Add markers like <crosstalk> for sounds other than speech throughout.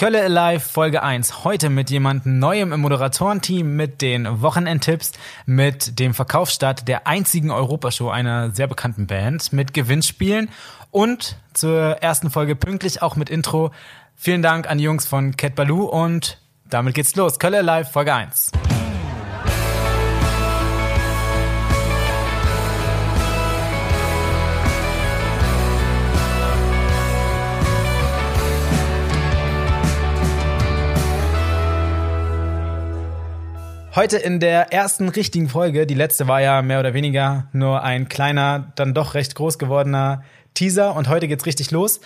Kölle Alive Folge 1. Heute mit jemandem Neuem im Moderatorenteam, mit den Wochenendtipps, mit dem Verkaufsstart der einzigen Europashow einer sehr bekannten Band, mit Gewinnspielen und zur ersten Folge pünktlich auch mit Intro. Vielen Dank an die Jungs von Cat Baloo und damit geht's los. Kölle Alive Folge 1. Heute in der ersten richtigen Folge, die letzte war ja mehr oder weniger nur ein kleiner, dann doch recht groß gewordener Teaser und heute geht's richtig los.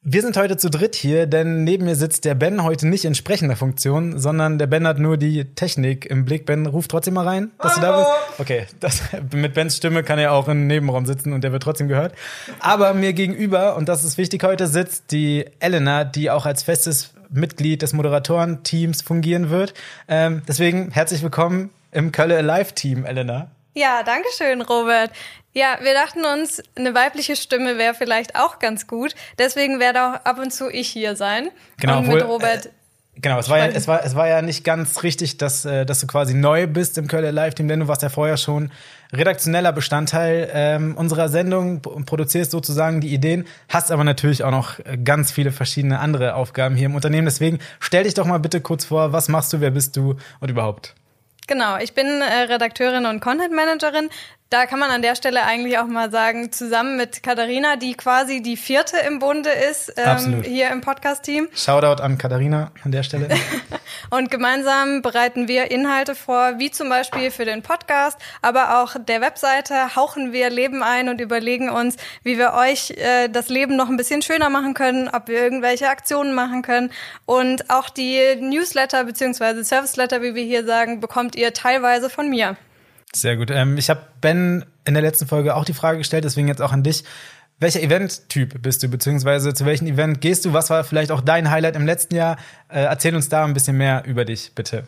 Wir sind heute zu dritt hier, denn neben mir sitzt der Ben heute nicht in sprechender Funktion, sondern der Ben hat nur die Technik im Blick. Ben, ruf trotzdem mal rein, dass Hallo. du da bist. Okay, das, <laughs> mit Bens Stimme kann er auch im Nebenraum sitzen und der wird trotzdem gehört. Aber mir gegenüber, und das ist wichtig heute, sitzt die Elena, die auch als festes Mitglied des Moderatorenteams fungieren wird. Ähm, deswegen herzlich willkommen im Kölle Alive Team, Elena. Ja, danke schön, Robert. Ja, wir dachten uns, eine weibliche Stimme wäre vielleicht auch ganz gut. Deswegen werde auch ab und zu ich hier sein. Genau, und mit Robert. Genau, es war, ja, es, war, es war ja nicht ganz richtig, dass, äh, dass du quasi neu bist im Kölner Live-Team, denn du warst ja vorher schon redaktioneller Bestandteil ähm, unserer Sendung und produzierst sozusagen die Ideen, hast aber natürlich auch noch äh, ganz viele verschiedene andere Aufgaben hier im Unternehmen. Deswegen stell dich doch mal bitte kurz vor, was machst du, wer bist du und überhaupt? Genau, ich bin äh, Redakteurin und Content Managerin da kann man an der Stelle eigentlich auch mal sagen, zusammen mit Katharina, die quasi die vierte im Bunde ist, ähm, hier im Podcast-Team. Shoutout an Katharina an der Stelle. <laughs> und gemeinsam bereiten wir Inhalte vor, wie zum Beispiel für den Podcast, aber auch der Webseite hauchen wir Leben ein und überlegen uns, wie wir euch äh, das Leben noch ein bisschen schöner machen können, ob wir irgendwelche Aktionen machen können. Und auch die Newsletter beziehungsweise Service-Letter, wie wir hier sagen, bekommt ihr teilweise von mir. Sehr gut. Ähm, ich habe Ben in der letzten Folge auch die Frage gestellt, deswegen jetzt auch an dich. Welcher Event-Typ bist du, beziehungsweise zu welchem Event gehst du? Was war vielleicht auch dein Highlight im letzten Jahr? Äh, erzähl uns da ein bisschen mehr über dich, bitte.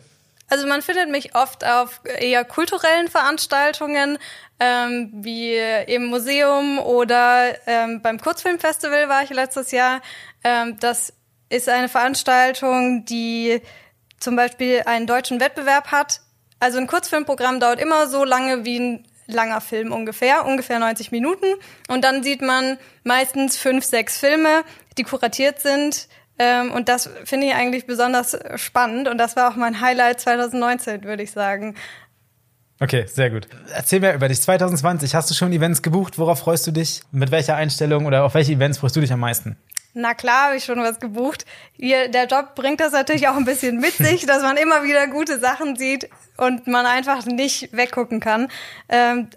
Also man findet mich oft auf eher kulturellen Veranstaltungen, ähm, wie im Museum oder ähm, beim Kurzfilmfestival war ich letztes Jahr. Ähm, das ist eine Veranstaltung, die zum Beispiel einen deutschen Wettbewerb hat, also ein Kurzfilmprogramm dauert immer so lange wie ein langer Film ungefähr, ungefähr 90 Minuten. Und dann sieht man meistens fünf, sechs Filme, die kuratiert sind. Ähm, und das finde ich eigentlich besonders spannend. Und das war auch mein Highlight 2019, würde ich sagen. Okay, sehr gut. Erzähl mir über dich. 2020, hast du schon Events gebucht? Worauf freust du dich? Mit welcher Einstellung oder auf welche Events freust du dich am meisten? Na klar, habe ich schon was gebucht. Hier, der Job bringt das natürlich auch ein bisschen mit <laughs> sich, dass man immer wieder gute Sachen sieht und man einfach nicht weggucken kann. Ähm,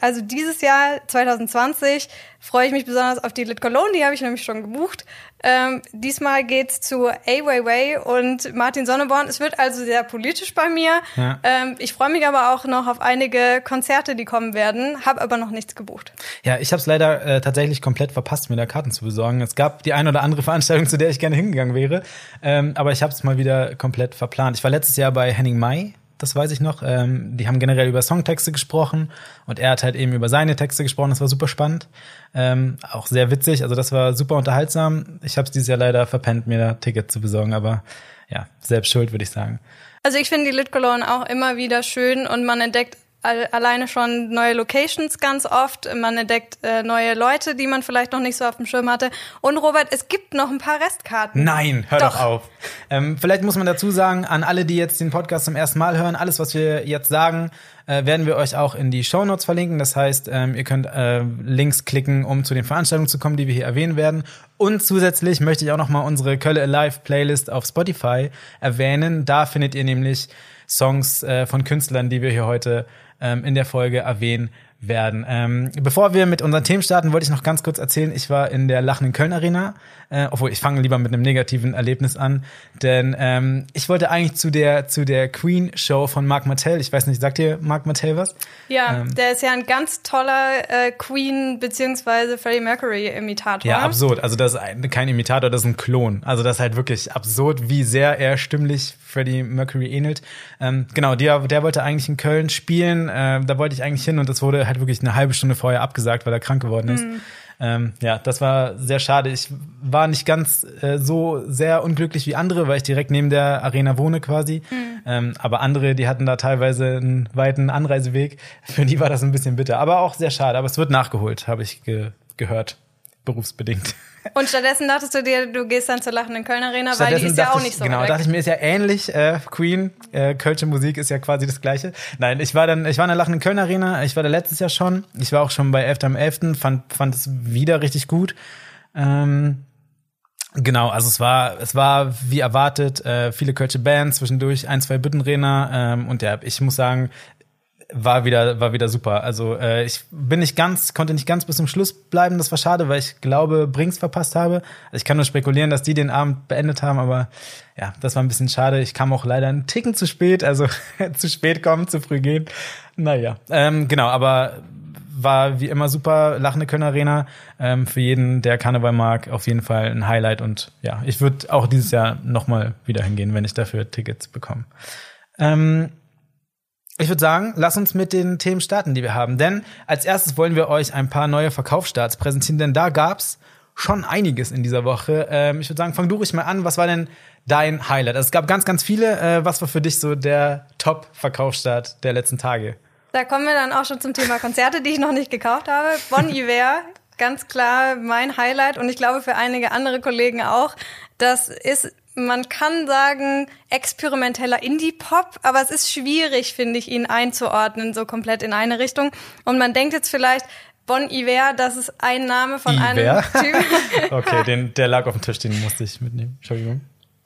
also dieses Jahr, 2020, freue ich mich besonders auf die Lit Cologne, die habe ich nämlich schon gebucht. Ähm, diesmal geht's zu A Weiwei und Martin Sonneborn. Es wird also sehr politisch bei mir. Ja. Ähm, ich freue mich aber auch noch auf einige Konzerte, die kommen werden, habe aber noch nichts gebucht. Ja, ich habe es leider äh, tatsächlich komplett verpasst, mir da Karten zu besorgen. Es gab die eine oder andere <laughs> Veranstaltung, zu der ich gerne hingegangen wäre, ähm, aber ich habe es mal wieder komplett verplant. Ich war letztes Jahr bei Henning May das weiß ich noch. Ähm, die haben generell über Songtexte gesprochen und er hat halt eben über seine Texte gesprochen. Das war super spannend, ähm, auch sehr witzig. Also das war super unterhaltsam. Ich habe es dieses Jahr leider verpennt, mir da Ticket zu besorgen, aber ja, selbst schuld, würde ich sagen. Also ich finde die Lit Cologne auch immer wieder schön und man entdeckt alleine schon neue Locations ganz oft. Man entdeckt äh, neue Leute, die man vielleicht noch nicht so auf dem Schirm hatte. Und Robert, es gibt noch ein paar Restkarten. Nein, hör doch, doch auf. Ähm, vielleicht muss man dazu sagen, an alle, die jetzt den Podcast zum ersten Mal hören, alles, was wir jetzt sagen, äh, werden wir euch auch in die Show Notes verlinken. Das heißt, ähm, ihr könnt äh, Links klicken, um zu den Veranstaltungen zu kommen, die wir hier erwähnen werden. Und zusätzlich möchte ich auch noch mal unsere Kölle Alive Playlist auf Spotify erwähnen. Da findet ihr nämlich Songs äh, von Künstlern, die wir hier heute ähm, in der Folge erwähnen werden. Ähm, bevor wir mit unseren Themen starten, wollte ich noch ganz kurz erzählen, ich war in der Lachenden Köln Arena, äh, obwohl ich fange lieber mit einem negativen Erlebnis an, denn ähm, ich wollte eigentlich zu der zu der Queen Show von Mark Martell. Ich weiß nicht, sagt ihr Mark Martell was? Ja, ähm, der ist ja ein ganz toller äh, Queen beziehungsweise Freddie Mercury Imitator. Ja, absurd. Also das ist ein, kein Imitator, das ist ein Klon. Also das ist halt wirklich absurd, wie sehr er stimmlich Freddie Mercury ähnelt. Ähm, genau, der, der wollte eigentlich in Köln spielen. Äh, da wollte ich eigentlich hin und das wurde halt wirklich eine halbe Stunde vorher abgesagt, weil er krank geworden ist. Mhm. Ähm, ja, das war sehr schade. Ich war nicht ganz äh, so sehr unglücklich wie andere, weil ich direkt neben der Arena wohne quasi. Mhm. Ähm, aber andere, die hatten da teilweise einen weiten Anreiseweg. Für die war das ein bisschen bitter. Aber auch sehr schade. Aber es wird nachgeholt, habe ich ge gehört. Berufsbedingt. Und stattdessen dachtest du dir, du gehst dann zur lachenden Köln Arena, weil die ist ja auch nicht so Genau, weg. dachte ich mir, ist ja ähnlich. Äh, Queen, äh, Kölsche Musik ist ja quasi das Gleiche. Nein, ich war dann, ich war in der lachenden Köln Arena, ich war da letztes Jahr schon. Ich war auch schon bei 11. am 11., fand, fand es wieder richtig gut. Ähm, Genau, also es war, es war wie erwartet, äh, viele Kölsche Bands, zwischendurch ein, zwei Büttenredner ähm, und ja, ich muss sagen, war wieder, war wieder super. Also äh, ich bin nicht ganz, konnte nicht ganz bis zum Schluss bleiben. Das war schade, weil ich glaube, Brinks verpasst habe. Also ich kann nur spekulieren, dass die den Abend beendet haben, aber ja, das war ein bisschen schade. Ich kam auch leider einen Ticken zu spät, also <laughs> zu spät kommen, zu früh gehen. Naja, ähm, genau, aber war wie immer super, lachende Köln Arena. Ähm, für jeden, der Karneval mag, auf jeden Fall ein Highlight. Und ja, ich würde auch dieses Jahr nochmal wieder hingehen, wenn ich dafür Tickets bekomme. Ähm, ich würde sagen, lass uns mit den Themen starten, die wir haben. Denn als erstes wollen wir euch ein paar neue Verkaufsstarts präsentieren, denn da gab's schon einiges in dieser Woche. Ähm, ich würde sagen, fang du ruhig mal an. Was war denn dein Highlight? Also es gab ganz, ganz viele. Äh, was war für dich so der Top-Verkaufsstart der letzten Tage? Da kommen wir dann auch schon zum Thema Konzerte, die ich noch nicht gekauft habe. Bon Iver, ganz klar mein Highlight und ich glaube für einige andere Kollegen auch. Das ist man kann sagen, experimenteller Indie-Pop, aber es ist schwierig, finde ich, ihn einzuordnen, so komplett in eine Richtung. Und man denkt jetzt vielleicht, Bon Iver, das ist ein Name von Iver? einem Typ. <laughs> okay, den, der lag auf dem Tisch, den musste ich mitnehmen. Entschuldigung.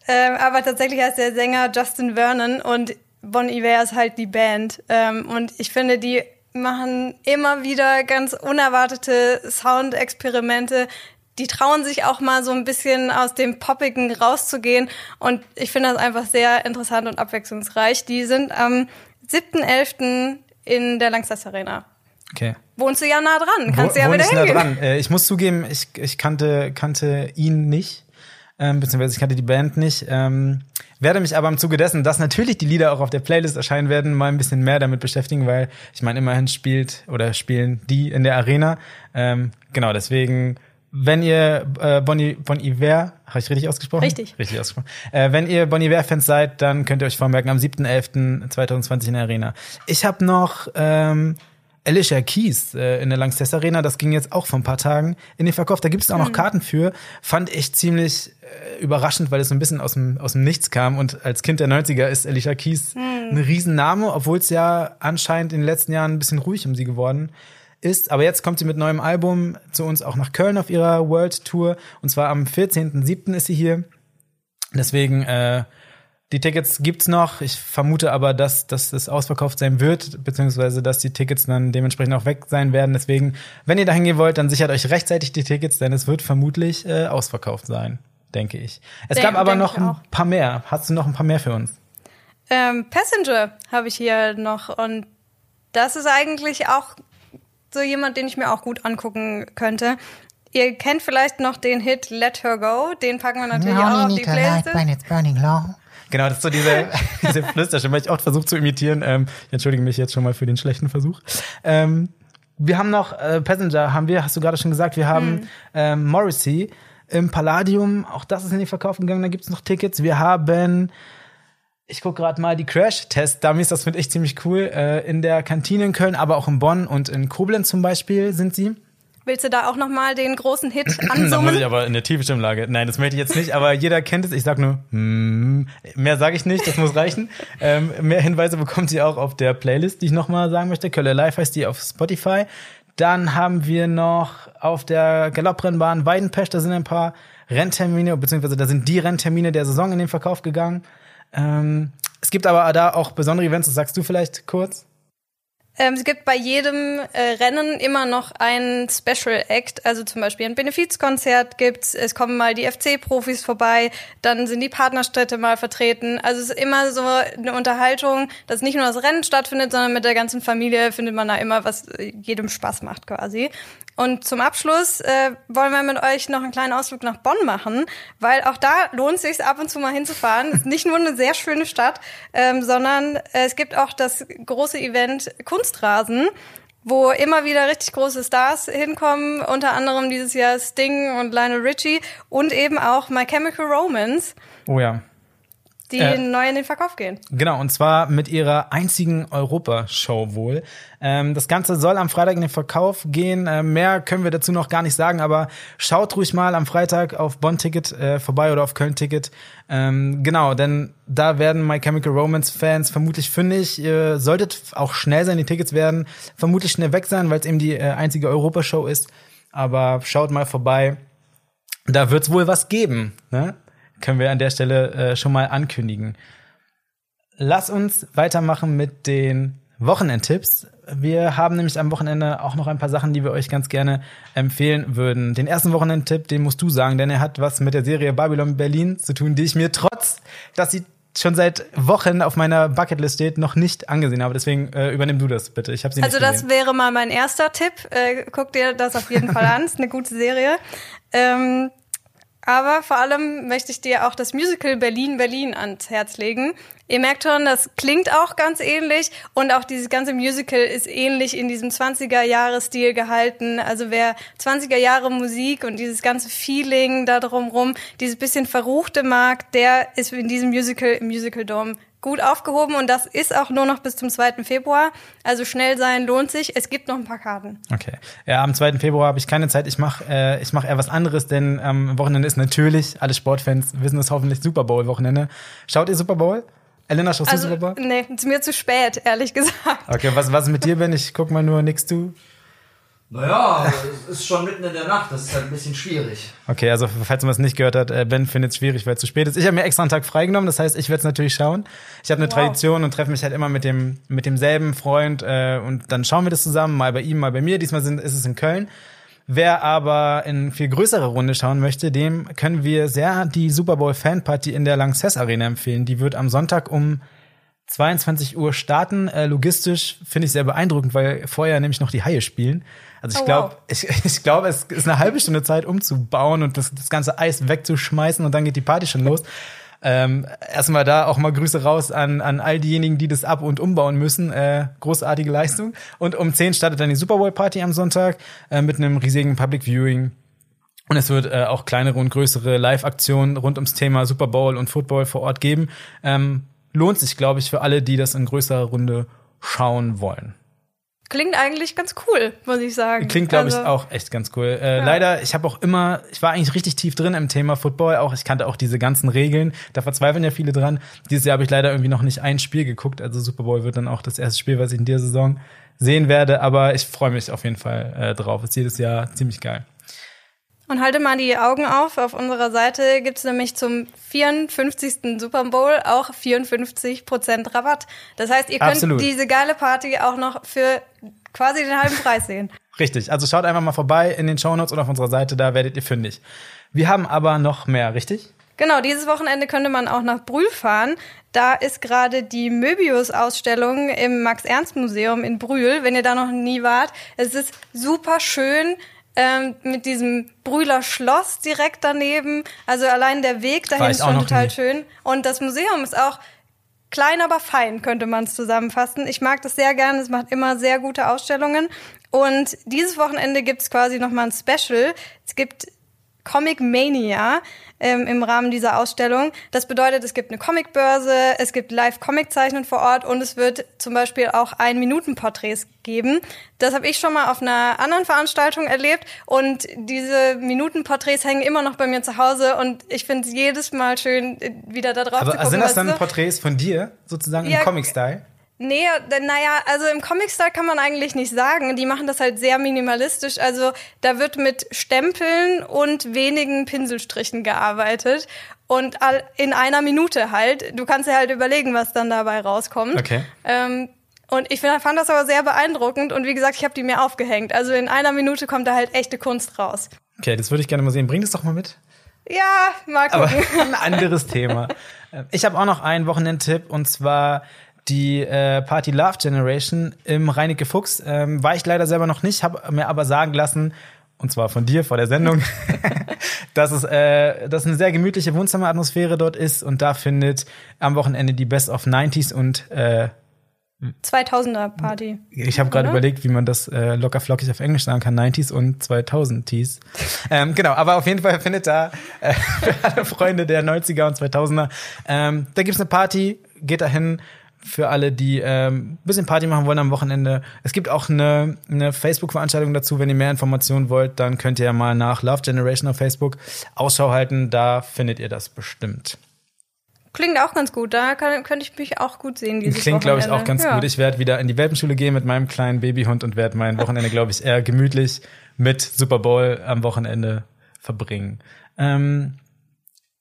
Ähm, aber tatsächlich heißt der Sänger Justin Vernon und Bon Iver ist halt die Band. Ähm, und ich finde, die machen immer wieder ganz unerwartete Soundexperimente, die trauen sich auch mal so ein bisschen aus dem Poppigen rauszugehen. Und ich finde das einfach sehr interessant und abwechslungsreich. Die sind am 7.11. in der Langsess Arena. Okay. Wohnst du ja nah dran, kannst Wo, du ja wieder hingehen. Nah dran. Äh, ich muss zugeben, ich, ich kannte, kannte ihn nicht, ähm, beziehungsweise ich kannte die Band nicht. Ähm, werde mich aber im Zuge dessen, dass natürlich die Lieder auch auf der Playlist erscheinen werden, mal ein bisschen mehr damit beschäftigen, weil ich meine, immerhin spielt oder spielen die in der Arena. Ähm, genau, deswegen wenn ihr äh, Bonnie Bon Iver, habe ich richtig ausgesprochen? Richtig. Richtig ausgesprochen. Äh, wenn ihr Bon Iver-Fans seid, dann könnt ihr euch vormerken, am 7.11.2020 in der Arena. Ich habe noch ähm, Alicia Keys äh, in der Lanxess Arena, das ging jetzt auch vor ein paar Tagen in den Verkauf. Da gibt es auch noch hm. Karten für. Fand ich ziemlich äh, überraschend, weil es so ein bisschen aus dem, aus dem Nichts kam. Und als Kind der 90er ist Alicia Keys hm. ein Riesenname, obwohl es ja anscheinend in den letzten Jahren ein bisschen ruhig um sie geworden ist ist. Aber jetzt kommt sie mit neuem Album zu uns auch nach Köln auf ihrer World Tour. Und zwar am 14.07. ist sie hier. Deswegen, äh, die Tickets gibt's noch. Ich vermute aber, dass, dass es ausverkauft sein wird, beziehungsweise dass die Tickets dann dementsprechend auch weg sein werden. Deswegen, wenn ihr dahin gehen wollt, dann sichert euch rechtzeitig die Tickets, denn es wird vermutlich äh, ausverkauft sein, denke ich. Es denk, gab aber noch ein paar mehr. Hast du noch ein paar mehr für uns? Ähm, Passenger habe ich hier noch und das ist eigentlich auch so jemand, den ich mir auch gut angucken könnte. Ihr kennt vielleicht noch den Hit Let Her Go, den packen wir natürlich auch auf die Playlist. Genau, das ist so diese, <laughs> diese Flüsterstimme, ich auch versucht zu imitieren. Ähm, ich entschuldige mich jetzt schon mal für den schlechten Versuch. Ähm, wir haben noch äh, Passenger, haben wir, hast du gerade schon gesagt, wir haben hm. ähm, Morrissey im Palladium, auch das ist in den Verkauf gegangen, da gibt es noch Tickets. Wir haben ich gucke gerade mal die Crash-Test-Dummies, das finde ich ziemlich cool. Äh, in der Kantine in Köln, aber auch in Bonn und in Koblenz zum Beispiel sind sie. Willst du da auch noch mal den großen Hit ansummen? <clears throat> da muss ich aber in der Stimmlage. Nein, das möchte ich jetzt nicht, aber jeder kennt es. Ich sag nur, mm, mehr sage ich nicht, das muss reichen. <laughs> ähm, mehr Hinweise bekommt ihr auch auf der Playlist, die ich noch mal sagen möchte. Kölle Live heißt die auf Spotify. Dann haben wir noch auf der Galopprennbahn Weidenpesch, da sind ein paar Renntermine, beziehungsweise da sind die Renntermine der Saison in den Verkauf gegangen. Ähm, es gibt aber da auch besondere Events, das sagst du vielleicht kurz? Ähm, es gibt bei jedem äh, Rennen immer noch ein Special Act, also zum Beispiel ein Benefizkonzert gibt's, es kommen mal die FC-Profis vorbei, dann sind die Partnerstädte mal vertreten. Also es ist immer so eine Unterhaltung, dass nicht nur das Rennen stattfindet, sondern mit der ganzen Familie findet man da immer, was jedem Spaß macht quasi. Und zum Abschluss äh, wollen wir mit euch noch einen kleinen Ausflug nach Bonn machen, weil auch da lohnt es sich ab und zu mal hinzufahren. Es ist nicht nur eine sehr schöne Stadt, ähm, sondern äh, es gibt auch das große Event Kunstrasen. wo immer wieder richtig große Stars hinkommen, unter anderem dieses Jahr Sting und Lionel Richie und eben auch My Chemical Romance. Oh ja die äh, neu in den Verkauf gehen. Genau, und zwar mit ihrer einzigen Europashow wohl. Ähm, das Ganze soll am Freitag in den Verkauf gehen. Äh, mehr können wir dazu noch gar nicht sagen, aber schaut ruhig mal am Freitag auf Bonn-Ticket äh, vorbei oder auf Köln-Ticket. Ähm, genau, denn da werden My Chemical Romance-Fans vermutlich fündig. Ihr solltet auch schnell sein, die Tickets werden vermutlich schnell weg sein, weil es eben die äh, einzige Europashow ist. Aber schaut mal vorbei. Da wird's wohl was geben. Ne? Können wir an der Stelle äh, schon mal ankündigen. Lass uns weitermachen mit den Wochenendtipps. Wir haben nämlich am Wochenende auch noch ein paar Sachen, die wir euch ganz gerne empfehlen würden. Den ersten Wochenendtipp, den musst du sagen, denn er hat was mit der Serie Babylon Berlin zu tun, die ich mir trotz, dass sie schon seit Wochen auf meiner Bucketlist steht, noch nicht angesehen habe. Deswegen äh, übernimm du das bitte. Ich habe sie also nicht Also das wäre mal mein erster Tipp. Äh, guck dir das auf jeden Fall an. ist eine gute Serie. Ähm, aber vor allem möchte ich dir auch das Musical Berlin Berlin ans Herz legen. Ihr merkt schon, das klingt auch ganz ähnlich und auch dieses ganze Musical ist ähnlich in diesem 20er Jahre Stil gehalten. Also wer 20er Jahre Musik und dieses ganze Feeling da drumrum, dieses bisschen verruchte mag, der ist in diesem Musical im Musical Dome gut aufgehoben und das ist auch nur noch bis zum 2. Februar. Also schnell sein lohnt sich. Es gibt noch ein paar Karten. Okay. Ja, am 2. Februar habe ich keine Zeit. Ich mache äh, ich mach eher was anderes, denn am ähm, Wochenende ist natürlich, alle Sportfans wissen es hoffentlich, Super Bowl-Wochenende. Schaut ihr Super Bowl? Elena, schaust also, du Super Bowl? Nee, ist mir zu spät, ehrlich gesagt. Okay, was, was mit dir, Ben? Ich guck mal nur nix du. Naja, es ist schon mitten in der Nacht, das ist halt ein bisschen schwierig. Okay, also falls man es nicht gehört hat, äh, Ben findet es schwierig, weil es zu spät ist. Ich habe mir extra einen Tag freigenommen, das heißt, ich werde es natürlich schauen. Ich habe eine wow. Tradition und treffe mich halt immer mit dem mit demselben Freund äh, und dann schauen wir das zusammen, mal bei ihm, mal bei mir. Diesmal sind, ist es in Köln. Wer aber in viel größere Runde schauen möchte, dem können wir sehr die Super Bowl Fanparty in der Lanxess Arena empfehlen. Die wird am Sonntag um 22 Uhr starten. Äh, logistisch finde ich sehr beeindruckend, weil vorher nämlich noch die Haie spielen. Also ich oh, glaube, wow. <laughs> ich, ich glaube, es ist eine halbe Stunde Zeit umzubauen und das, das ganze Eis wegzuschmeißen und dann geht die Party schon los. Ähm, erstmal da auch mal Grüße raus an, an all diejenigen, die das ab- und umbauen müssen. Äh, großartige Leistung. Und um 10 startet dann die Super Bowl Party am Sonntag äh, mit einem riesigen Public Viewing. Und es wird äh, auch kleinere und größere Live-Aktionen rund ums Thema Super Bowl und Football vor Ort geben. Ähm, lohnt sich, glaube ich, für alle, die das in größerer Runde schauen wollen. Klingt eigentlich ganz cool, muss ich sagen. Klingt, glaube also, ich, auch echt ganz cool. Äh, ja. Leider, ich habe auch immer, ich war eigentlich richtig tief drin im Thema Football. Auch ich kannte auch diese ganzen Regeln. Da verzweifeln ja viele dran. Dieses Jahr habe ich leider irgendwie noch nicht ein Spiel geguckt. Also Super Bowl wird dann auch das erste Spiel, was ich in der Saison sehen werde. Aber ich freue mich auf jeden Fall äh, drauf. Ist jedes Jahr ziemlich geil. Und halte mal die Augen auf. Auf unserer Seite gibt's nämlich zum 54. Super Bowl auch 54% Rabatt. Das heißt, ihr könnt Absolut. diese geile Party auch noch für quasi den halben Preis sehen. <laughs> Richtig. Also schaut einfach mal vorbei in den Shownotes oder auf unserer Seite, da werdet ihr fündig. Wir haben aber noch mehr, richtig? Genau, dieses Wochenende könnte man auch nach Brühl fahren. Da ist gerade die Möbius-Ausstellung im Max-Ernst-Museum in Brühl, wenn ihr da noch nie wart. Es ist super schön ähm, mit diesem Brühler Schloss direkt daneben. Also allein der Weg dahin ist schon total nie. schön. Und das Museum ist auch klein, aber fein, könnte man es zusammenfassen. Ich mag das sehr gerne. Es macht immer sehr gute Ausstellungen. Und dieses Wochenende gibt es quasi nochmal ein Special. Es gibt Comic Mania ähm, im Rahmen dieser Ausstellung. Das bedeutet, es gibt eine Comicbörse, es gibt Live-Comic-Zeichnen vor Ort und es wird zum Beispiel auch Ein-Minuten-Porträts geben. Das habe ich schon mal auf einer anderen Veranstaltung erlebt und diese Minuten-Porträts hängen immer noch bei mir zu Hause und ich finde es jedes Mal schön, wieder da drauf Aber zu gucken. Sind das dann Porträts von dir, sozusagen ja, im Comic-Style? Nee, naja, also im Comic-Style kann man eigentlich nicht sagen. Die machen das halt sehr minimalistisch. Also da wird mit Stempeln und wenigen Pinselstrichen gearbeitet. Und in einer Minute halt. Du kannst dir halt überlegen, was dann dabei rauskommt. Okay. Ähm, und ich fand das aber sehr beeindruckend. Und wie gesagt, ich habe die mir aufgehängt. Also in einer Minute kommt da halt echte Kunst raus. Okay, das würde ich gerne mal sehen. Bring das doch mal mit. Ja, mal gucken. Aber <laughs> ein anderes Thema. <laughs> Ich habe auch noch einen Wochenendtipp und zwar die äh, Party Love Generation im Reinecke Fuchs. Ähm, war ich leider selber noch nicht, habe mir aber sagen lassen, und zwar von dir vor der Sendung, <laughs> dass es äh, dass eine sehr gemütliche Wohnzimmeratmosphäre dort ist und da findet am Wochenende die Best of 90s und äh, 2000er Party. Ich habe gerade überlegt, wie man das äh, locker flockig auf Englisch sagen kann, 90s und 2000s. ähm, genau, aber auf jeden Fall findet da äh, für <laughs> alle Freunde der 90er und 2000er, ähm, da gibt's eine Party, geht dahin für alle, die ähm, bisschen Party machen wollen am Wochenende. Es gibt auch eine, eine Facebook-Veranstaltung dazu. Wenn ihr mehr Informationen wollt, dann könnt ihr ja mal nach Love Generation auf Facebook Ausschau halten. Da findet ihr das bestimmt. Klingt auch ganz gut. Da kann, könnte ich mich auch gut sehen. Dieses Klingt, glaube ich, auch ganz ja. gut. Ich werde wieder in die Welpenschule gehen mit meinem kleinen Babyhund und werde mein Wochenende, glaube ich, eher gemütlich mit Super Bowl am Wochenende verbringen. Ähm,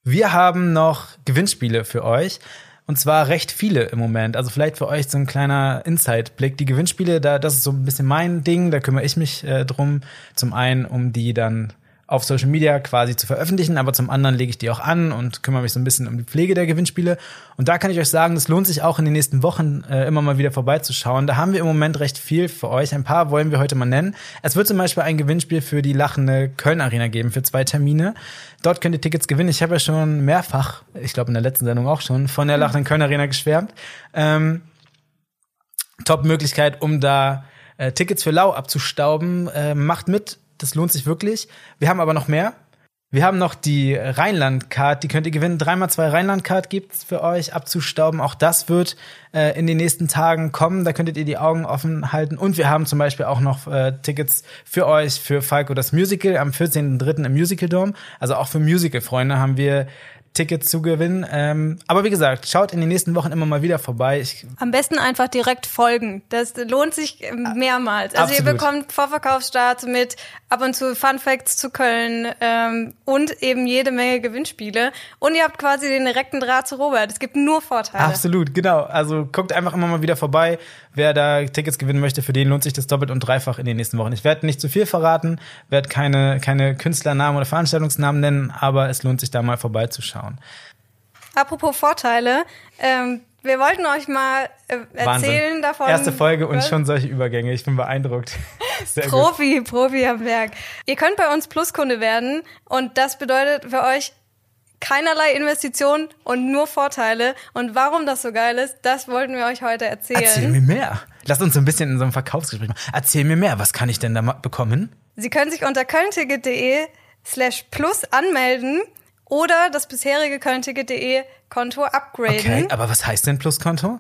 wir haben noch Gewinnspiele für euch. Und zwar recht viele im Moment. Also vielleicht für euch so ein kleiner Insight-Blick. Die Gewinnspiele, da, das ist so ein bisschen mein Ding, da kümmere ich mich äh, drum. Zum einen, um die dann auf Social Media quasi zu veröffentlichen, aber zum anderen lege ich die auch an und kümmere mich so ein bisschen um die Pflege der Gewinnspiele. Und da kann ich euch sagen, es lohnt sich auch in den nächsten Wochen äh, immer mal wieder vorbeizuschauen. Da haben wir im Moment recht viel für euch. Ein paar wollen wir heute mal nennen. Es wird zum Beispiel ein Gewinnspiel für die lachende Köln Arena geben für zwei Termine. Dort könnt ihr Tickets gewinnen. Ich habe ja schon mehrfach, ich glaube in der letzten Sendung auch schon, von der lachenden Köln Arena geschwärmt. Ähm, Top-Möglichkeit, um da äh, Tickets für Lau abzustauben. Äh, macht mit, das lohnt sich wirklich. Wir haben aber noch mehr. Wir haben noch die Rheinland-Card, die könnt ihr gewinnen. Dreimal zwei Rheinland-Card gibt's für euch abzustauben. Auch das wird äh, in den nächsten Tagen kommen. Da könntet ihr die Augen offen halten. Und wir haben zum Beispiel auch noch äh, Tickets für euch für Falco das Musical am 14.03. im Musical Dome. Also auch für Musical-Freunde haben wir Tickets zu gewinnen. Ähm, aber wie gesagt, schaut in den nächsten Wochen immer mal wieder vorbei. Ich, Am besten einfach direkt folgen. Das lohnt sich mehrmals. Also ihr Absolut. bekommt Vorverkaufsstarts mit ab und zu Fun Facts zu Köln ähm, und eben jede Menge Gewinnspiele. Und ihr habt quasi den direkten Draht zu Robert. Es gibt nur Vorteile. Absolut, genau. Also guckt einfach immer mal wieder vorbei. Wer da Tickets gewinnen möchte, für den lohnt sich das doppelt und dreifach in den nächsten Wochen. Ich werde nicht zu viel verraten, werde keine, keine Künstlernamen oder Veranstaltungsnamen nennen, aber es lohnt sich da mal vorbeizuschauen. Apropos Vorteile, ähm, wir wollten euch mal äh, erzählen Wahnsinn. davon. Erste Folge und schon solche Übergänge. Ich bin beeindruckt. <laughs> Sehr gut. Profi, Profi am Werk. Ihr könnt bei uns Pluskunde werden und das bedeutet für euch keinerlei Investition und nur Vorteile. Und warum das so geil ist, das wollten wir euch heute erzählen. Erzähl mir mehr. Lass uns so ein bisschen in so einem Verkaufsgespräch machen. Erzähl mir mehr. Was kann ich denn da bekommen? Sie können sich unter kölnticket.de slash plus anmelden oder das bisherige kölnticket.de Konto upgraden. Okay, aber was heißt denn Pluskonto?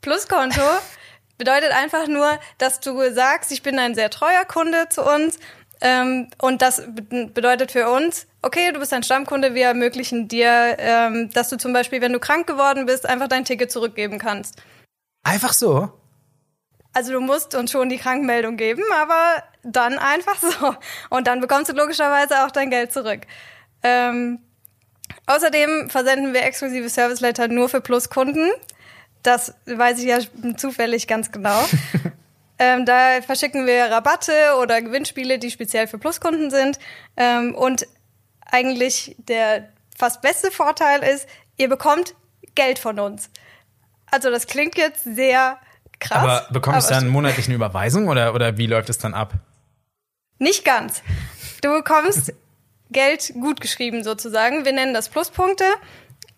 Pluskonto <laughs> bedeutet einfach nur, dass du sagst, ich bin ein sehr treuer Kunde zu uns. Ähm, und das be- bedeutet für uns, okay, du bist ein Stammkunde, wir ermöglichen dir, ähm, dass du zum Beispiel, wenn du krank geworden bist, einfach dein Ticket zurückgeben kannst. Einfach so. Also du musst uns schon die Krankmeldung geben, aber dann einfach <laughs> so. Und dann bekommst du logischerweise auch dein Geld zurück. Ähm, außerdem versenden wir exklusive Serviceletter nur für Pluskunden. Das weiß ich ja zufällig ganz genau. <laughs> ähm, da verschicken wir Rabatte oder Gewinnspiele, die speziell für Pluskunden sind. Ähm, und eigentlich der fast beste Vorteil ist, ihr bekommt Geld von uns. Also das klingt jetzt sehr krass. Aber bekommst du dann monatlich eine Überweisung oder, oder wie läuft es dann ab? Nicht ganz. Du bekommst <laughs> Geld gut geschrieben sozusagen. Wir nennen das Pluspunkte.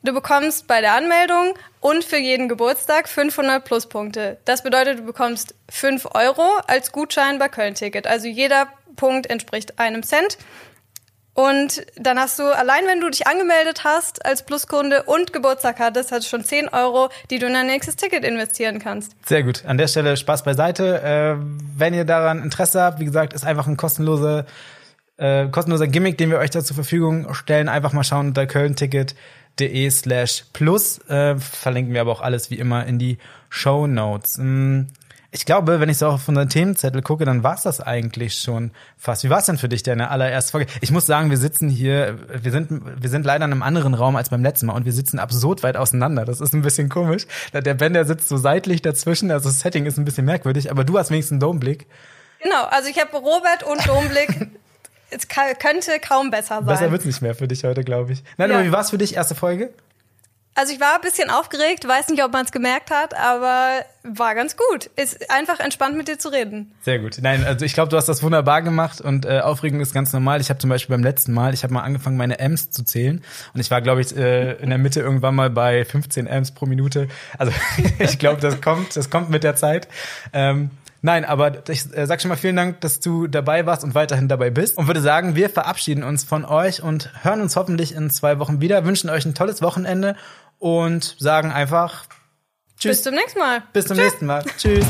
Du bekommst bei der Anmeldung und für jeden Geburtstag 500 Pluspunkte. Das bedeutet, du bekommst 5 Euro als Gutschein bei Köln-Ticket. Also jeder Punkt entspricht einem Cent. Und dann hast du, allein wenn du dich angemeldet hast als Pluskunde und Geburtstag hattest, hast du schon 10 Euro, die du in dein nächstes Ticket investieren kannst. Sehr gut. An der Stelle Spaß beiseite. Äh, wenn ihr daran Interesse habt, wie gesagt, ist einfach ein kostenloser, äh, kostenloser Gimmick, den wir euch da zur Verfügung stellen. Einfach mal schauen unter kölnticket.de slash plus. Äh, verlinken wir aber auch alles wie immer in die Show Notes. Mm, Ich glaube, wenn ich so auf unseren Themenzettel gucke, dann war's das eigentlich schon fast. Wie war's denn für dich, deine allererste Folge? Ich muss sagen, wir sitzen hier, wir sind, wir sind leider in einem anderen Raum als beim letzten Mal und wir sitzen absurd weit auseinander. Das ist ein bisschen komisch. Der Ben, der sitzt so seitlich dazwischen, also das Setting ist ein bisschen merkwürdig, aber du hast wenigstens einen Domblick. Genau, also ich habe Robert und Domblick. <laughs> es könnte kaum besser sein. Besser wird's nicht mehr für dich heute, glaube ich. Nein, Ja. aber wie war's für dich, erste Folge? Also ich war ein bisschen aufgeregt, weiß nicht, ob man es gemerkt hat, aber war ganz gut. Ist einfach entspannt mit dir zu reden. Sehr gut. Nein, also ich glaube, du hast das wunderbar gemacht und äh, Aufregung ist ganz normal. Ich habe zum Beispiel beim letzten Mal, ich habe mal angefangen, meine Amps zu zählen und ich war, glaube ich, äh, in der Mitte irgendwann mal bei 15 Amps pro Minute. Also <laughs> ich glaube, das kommt, das kommt mit der Zeit. Ähm, Nein, aber ich äh, sag schon mal vielen Dank, dass du dabei warst und weiterhin dabei bist. Und würde sagen, wir verabschieden uns von euch und hören uns hoffentlich in zwei Wochen wieder. Wünschen euch ein tolles Wochenende und sagen einfach Tschüss. Bis zum nächsten Mal. Bis zum Tschüss. nächsten Mal. Tschüss.